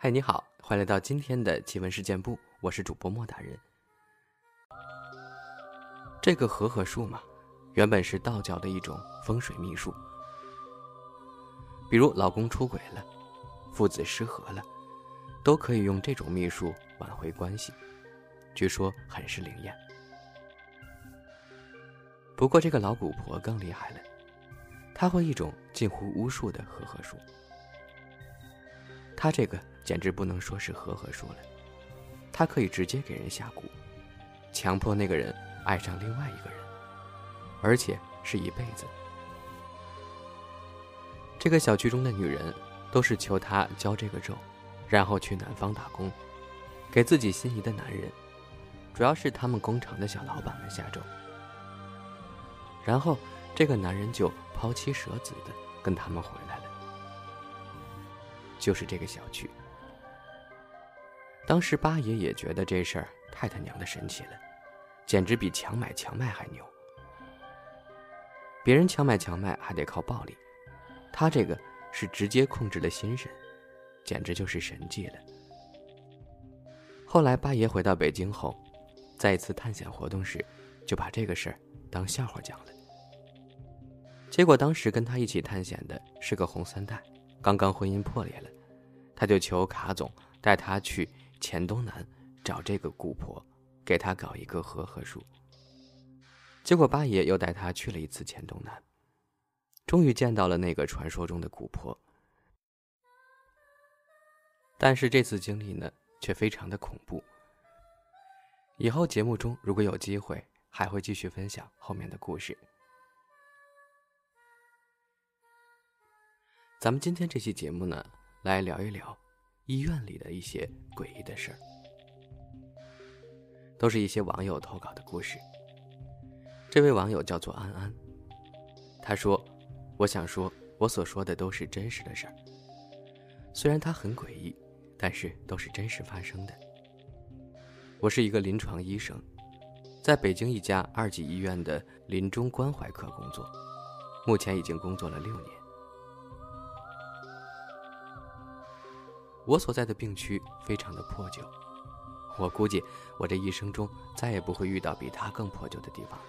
嗨，你好，欢迎来到今天的奇闻事件部，我是主播莫大人。这个和合术嘛，原本是道教的一种风水秘术。比如老公出轨了，父子失和了，都可以用这种秘术挽回关系，据说很是灵验。不过这个老古婆更厉害了，她会一种近乎巫术的和合术。她这个。简直不能说是和合术了，他可以直接给人下蛊，强迫那个人爱上另外一个人，而且是一辈子。这个小区中的女人都是求他教这个咒，然后去南方打工，给自己心仪的男人，主要是他们工厂的小老板们下咒，然后这个男人就抛妻舍子的跟他们回来了，就是这个小区。当时八爷也觉得这事儿太他娘的神奇了，简直比强买强卖还牛。别人强买强卖还得靠暴力，他这个是直接控制了心神，简直就是神迹了。后来八爷回到北京后，在一次探险活动时，就把这个事儿当笑话讲了。结果当时跟他一起探险的是个红三代，刚刚婚姻破裂了，他就求卡总带他去。黔东南找这个姑婆，给他搞一个和合术。结果八爷又带他去了一次黔东南，终于见到了那个传说中的姑婆。但是这次经历呢，却非常的恐怖。以后节目中如果有机会，还会继续分享后面的故事。咱们今天这期节目呢，来聊一聊。医院里的一些诡异的事儿，都是一些网友投稿的故事。这位网友叫做安安，他说：“我想说，我所说的都是真实的事儿。虽然它很诡异，但是都是真实发生的。我是一个临床医生，在北京一家二级医院的临终关怀科工作，目前已经工作了六年。”我所在的病区非常的破旧，我估计我这一生中再也不会遇到比它更破旧的地方了。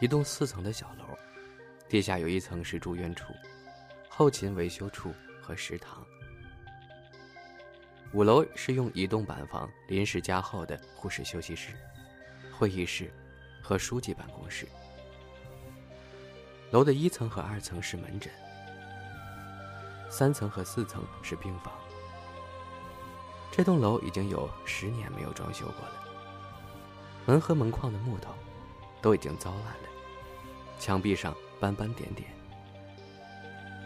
一栋四层的小楼，地下有一层是住院处、后勤维修处和食堂。五楼是用移动板房临时加厚的护士休息室、会议室和书记办公室。楼的一层和二层是门诊。三层和四层是病房。这栋楼已经有十年没有装修过了，门和门框的木头都已经糟烂了，墙壁上斑斑点点，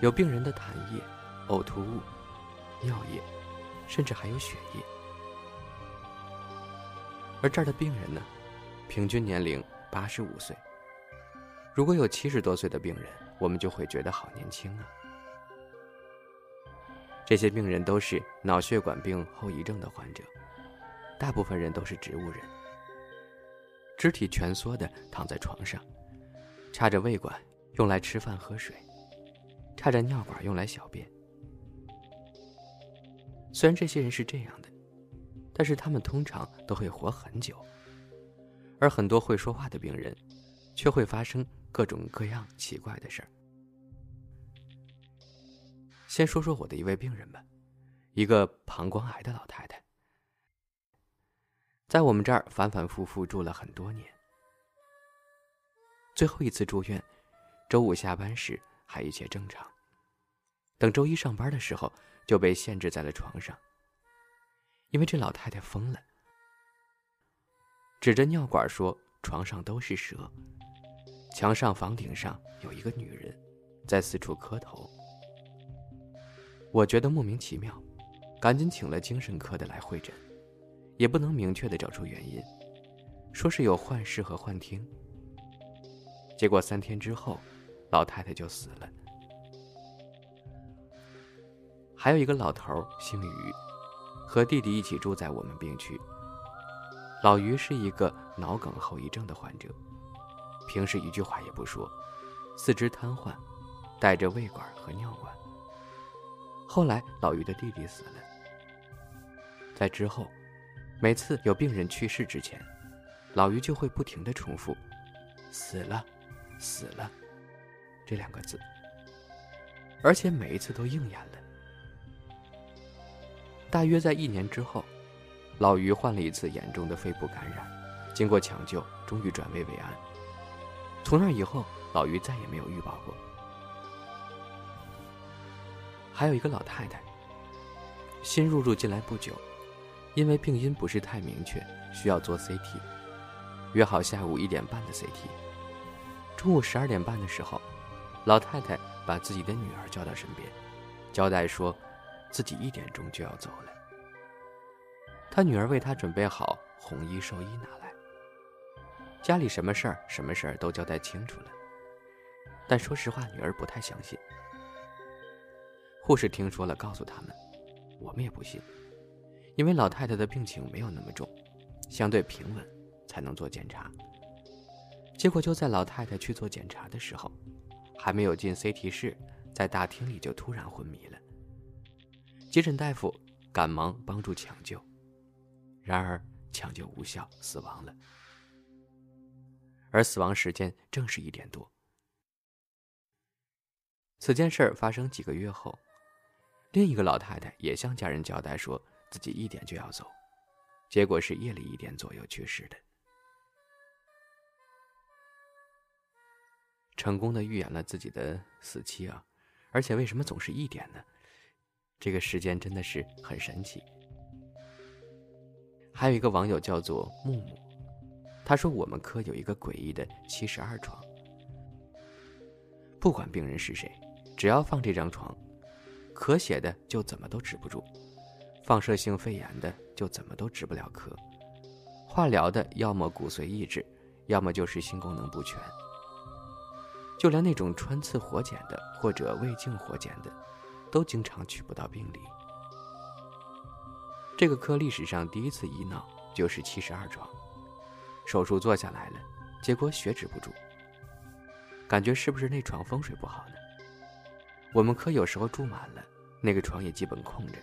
有病人的痰液、呕吐物、尿液，甚至还有血液。而这儿的病人呢，平均年龄八十五岁。如果有七十多岁的病人，我们就会觉得好年轻啊。这些病人都是脑血管病后遗症的患者，大部分人都是植物人，肢体蜷缩的躺在床上，插着胃管用来吃饭喝水，插着尿管用来小便。虽然这些人是这样的，但是他们通常都会活很久，而很多会说话的病人，却会发生各种各样奇怪的事儿。先说说我的一位病人吧，一个膀胱癌的老太太，在我们这儿反反复复住了很多年。最后一次住院，周五下班时还一切正常，等周一上班的时候就被限制在了床上，因为这老太太疯了，指着尿管说床上都是蛇，墙上房顶上有一个女人，在四处磕头。我觉得莫名其妙，赶紧请了精神科的来会诊，也不能明确的找出原因，说是有幻视和幻听。结果三天之后，老太太就死了。还有一个老头姓于，和弟弟一起住在我们病区。老于是一个脑梗后遗症的患者，平时一句话也不说，四肢瘫痪，带着胃管和尿管。后来老于的弟弟死了，在之后，每次有病人去世之前，老于就会不停的重复“死了，死了”这两个字，而且每一次都应验了。大约在一年之后，老于患了一次严重的肺部感染，经过抢救，终于转危为安。从那以后，老于再也没有预报过。还有一个老太太，新入住进来不久，因为病因不是太明确，需要做 CT，约好下午一点半的 CT。中午十二点半的时候，老太太把自己的女儿叫到身边，交代说。自己一点钟就要走了，她女儿为她准备好红衣寿衣拿来，家里什么事儿什么事儿都交代清楚了。但说实话，女儿不太相信。护士听说了，告诉他们，我们也不信，因为老太太的病情没有那么重，相对平稳，才能做检查。结果就在老太太去做检查的时候，还没有进 CT 室，在大厅里就突然昏迷了。急诊大夫赶忙帮助抢救，然而抢救无效，死亡了。而死亡时间正是一点多。此件事发生几个月后，另一个老太太也向家人交代，说自己一点就要走，结果是夜里一点左右去世的。成功的预言了自己的死期啊！而且为什么总是一点呢？这个时间真的是很神奇。还有一个网友叫做木木，他说我们科有一个诡异的七十二床，不管病人是谁，只要放这张床，咳血的就怎么都止不住，放射性肺炎的就怎么都止不了咳，化疗的要么骨髓抑制，要么就是心功能不全，就连那种穿刺活检的或者胃镜活检的。都经常取不到病理。这个科历史上第一次医闹就是七十二床，手术做下来了，结果血止不住。感觉是不是那床风水不好呢？我们科有时候住满了，那个床也基本空着，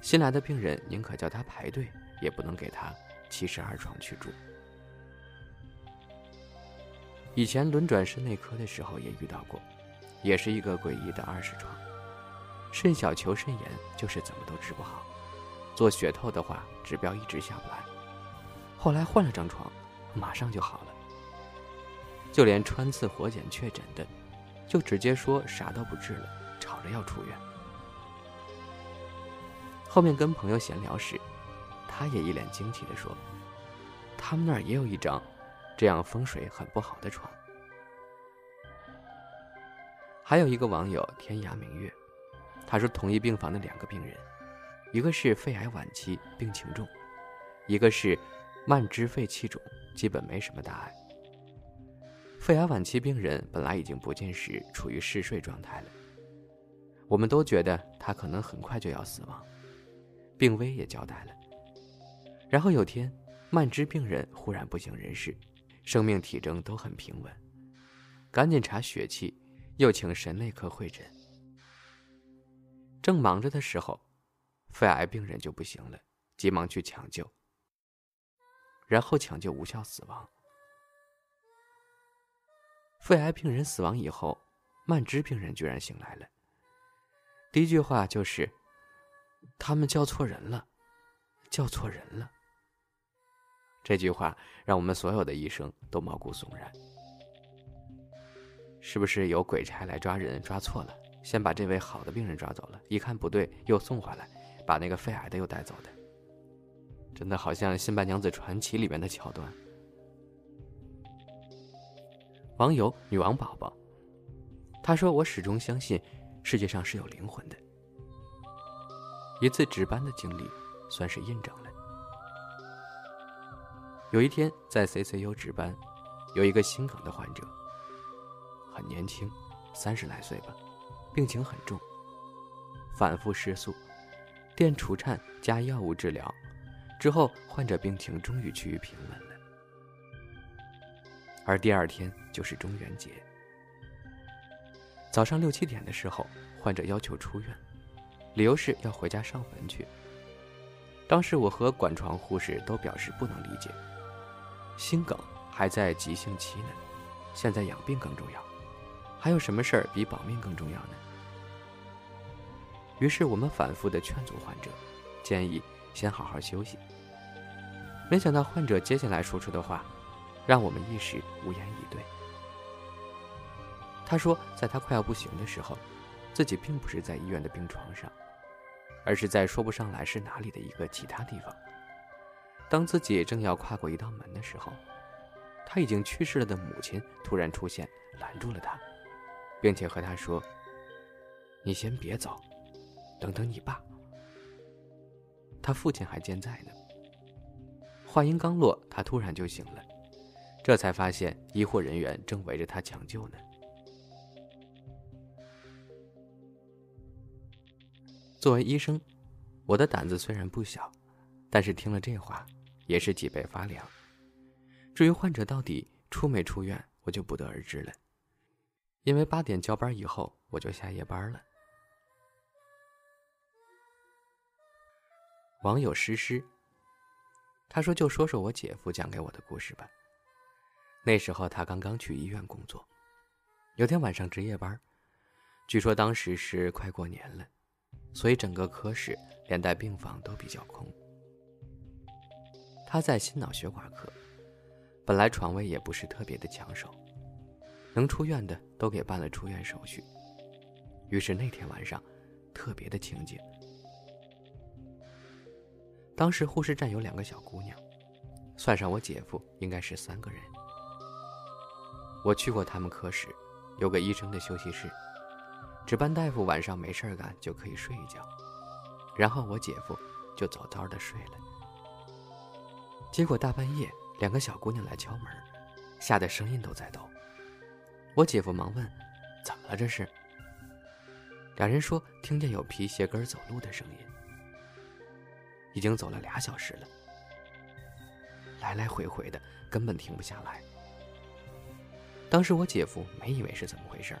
新来的病人宁可叫他排队，也不能给他七十二床去住。以前轮转肾内科的时候也遇到过，也是一个诡异的二十床。肾小球肾炎就是怎么都治不好，做血透的话指标一直下不来。后来换了张床，马上就好了。就连穿刺活检确诊的，就直接说啥都不治了，吵着要出院。后面跟朋友闲聊时，他也一脸惊奇地说：“他们那儿也有一张，这样风水很不好的床。”还有一个网友天涯明月。他说，同一病房的两个病人，一个是肺癌晚期，病情重；一个是慢支肺气肿，基本没什么大碍。肺癌晚期病人本来已经不进食，处于嗜睡状态了，我们都觉得他可能很快就要死亡，病危也交代了。然后有天，慢支病人忽然不省人事，生命体征都很平稳，赶紧查血气，又请神内科会诊。正忙着的时候，肺癌病人就不行了，急忙去抢救，然后抢救无效死亡。肺癌病人死亡以后，慢支病人居然醒来了。第一句话就是：“他们叫错人了，叫错人了。”这句话让我们所有的医生都毛骨悚然。是不是有鬼差来抓人，抓错了？先把这位好的病人抓走了，一看不对，又送回来，把那个肺癌的又带走的，真的好像《新白娘子传奇》里面的桥段。网友女王宝宝，他说：“我始终相信世界上是有灵魂的。”一次值班的经历，算是印证了。有一天在 CCU 值班，有一个心梗的患者，很年轻，三十来岁吧。病情很重，反复失速，电除颤加药物治疗，之后患者病情终于趋于平稳。而第二天就是中元节，早上六七点的时候，患者要求出院，理由是要回家上坟去。当时我和管床护士都表示不能理解，心梗还在急性期呢，现在养病更重要，还有什么事儿比保命更重要呢？于是我们反复的劝阻患者，建议先好好休息。没想到患者接下来说出的话，让我们一时无言以对。他说，在他快要不行的时候，自己并不是在医院的病床上。而是在说不上来是哪里的一个其他地方。当自己正要跨过一道门的时候，他已经去世了的母亲突然出现，拦住了他，并且和他说：“你先别走，等等你爸。”他父亲还健在呢。话音刚落，他突然就醒了，这才发现医护人员正围着他抢救呢。作为医生，我的胆子虽然不小，但是听了这话，也是脊背发凉。至于患者到底出没出院，我就不得而知了。因为八点交班以后，我就下夜班了。网友诗诗，他说：“就说说我姐夫讲给我的故事吧。那时候他刚刚去医院工作，有天晚上值夜班，据说当时是快过年了。”所以整个科室连带病房都比较空。他在心脑血管科，本来床位也不是特别的抢手，能出院的都给办了出院手续。于是那天晚上，特别的清静。当时护士站有两个小姑娘，算上我姐夫应该是三个人。我去过他们科室，有个医生的休息室。值班大夫晚上没事干就可以睡一觉，然后我姐夫就早早的睡了。结果大半夜两个小姑娘来敲门，吓得声音都在抖。我姐夫忙问：“怎么了这是？”两人说听见有皮鞋跟走路的声音，已经走了俩小时了，来来回回的根本停不下来。当时我姐夫没以为是怎么回事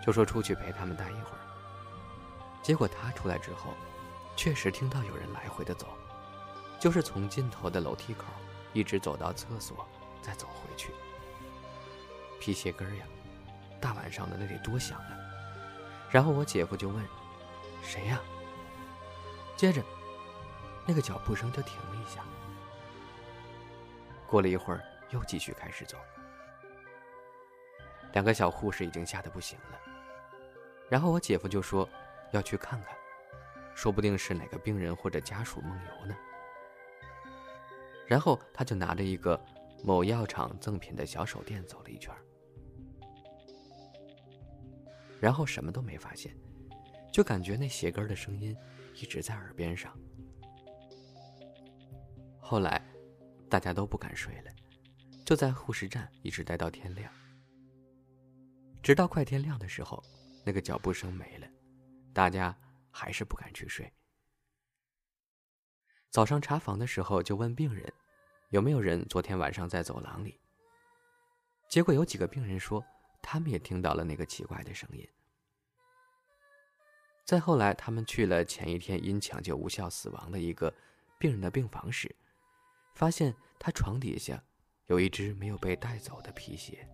就说出去陪他们待一会儿。结果他出来之后，确实听到有人来回的走，就是从尽头的楼梯口一直走到厕所，再走回去。皮鞋跟儿呀，大晚上的那得多响啊！然后我姐夫就问：“谁呀？”接着，那个脚步声就停了一下。过了一会儿，又继续开始走。两个小护士已经吓得不行了。然后我姐夫就说，要去看看，说不定是哪个病人或者家属梦游呢。然后他就拿着一个某药厂赠品的小手电走了一圈，然后什么都没发现，就感觉那鞋跟的声音一直在耳边上。后来，大家都不敢睡了，就在护士站一直待到天亮，直到快天亮的时候。那个脚步声没了，大家还是不敢去睡。早上查房的时候，就问病人，有没有人昨天晚上在走廊里。结果有几个病人说，他们也听到了那个奇怪的声音。再后来，他们去了前一天因抢救无效死亡的一个病人的病房时，发现他床底下有一只没有被带走的皮鞋。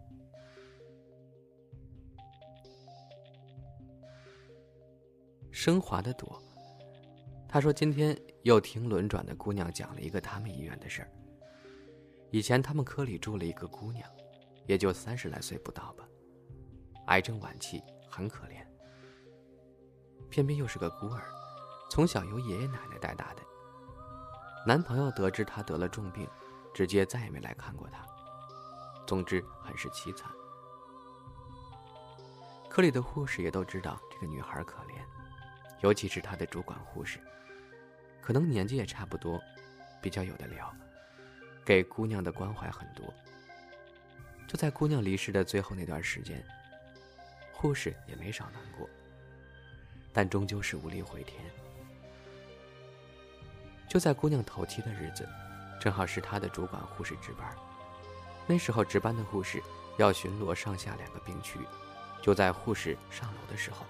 升华的多，他说：“今天又听轮转的姑娘讲了一个他们医院的事儿。以前他们科里住了一个姑娘，也就三十来岁不到吧，癌症晚期，很可怜。偏偏又是个孤儿，从小由爷爷奶奶带大的。男朋友得知她得了重病，直接再也没来看过她。总之，很是凄惨。科里的护士也都知道这个女孩可怜。”尤其是他的主管护士，可能年纪也差不多，比较有的聊，给姑娘的关怀很多。就在姑娘离世的最后那段时间，护士也没少难过，但终究是无力回天。就在姑娘头七的日子，正好是他的主管护士值班，那时候值班的护士要巡逻上下两个病区，就在护士上楼的时候。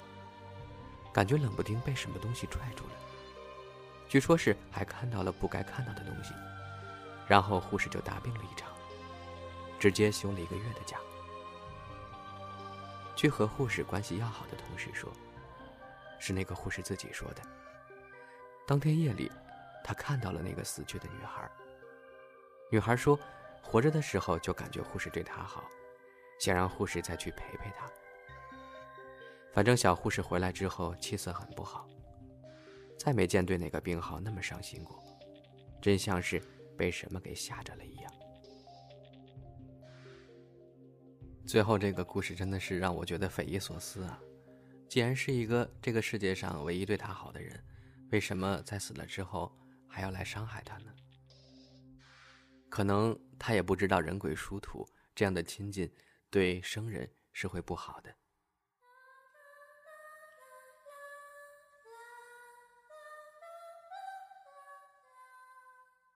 感觉冷不丁被什么东西拽住了。据说是还看到了不该看到的东西，然后护士就大病了一场，直接休了一个月的假。据和护士关系要好的同事说，是那个护士自己说的。当天夜里，他看到了那个死去的女孩。女孩说，活着的时候就感觉护士对她好，想让护士再去陪陪她。反正小护士回来之后气色很不好，再没见对哪个病号那么伤心过，真像是被什么给吓着了一样。最后这个故事真的是让我觉得匪夷所思啊！既然是一个这个世界上唯一对他好的人，为什么在死了之后还要来伤害他呢？可能他也不知道人鬼殊途这样的亲近对生人是会不好的。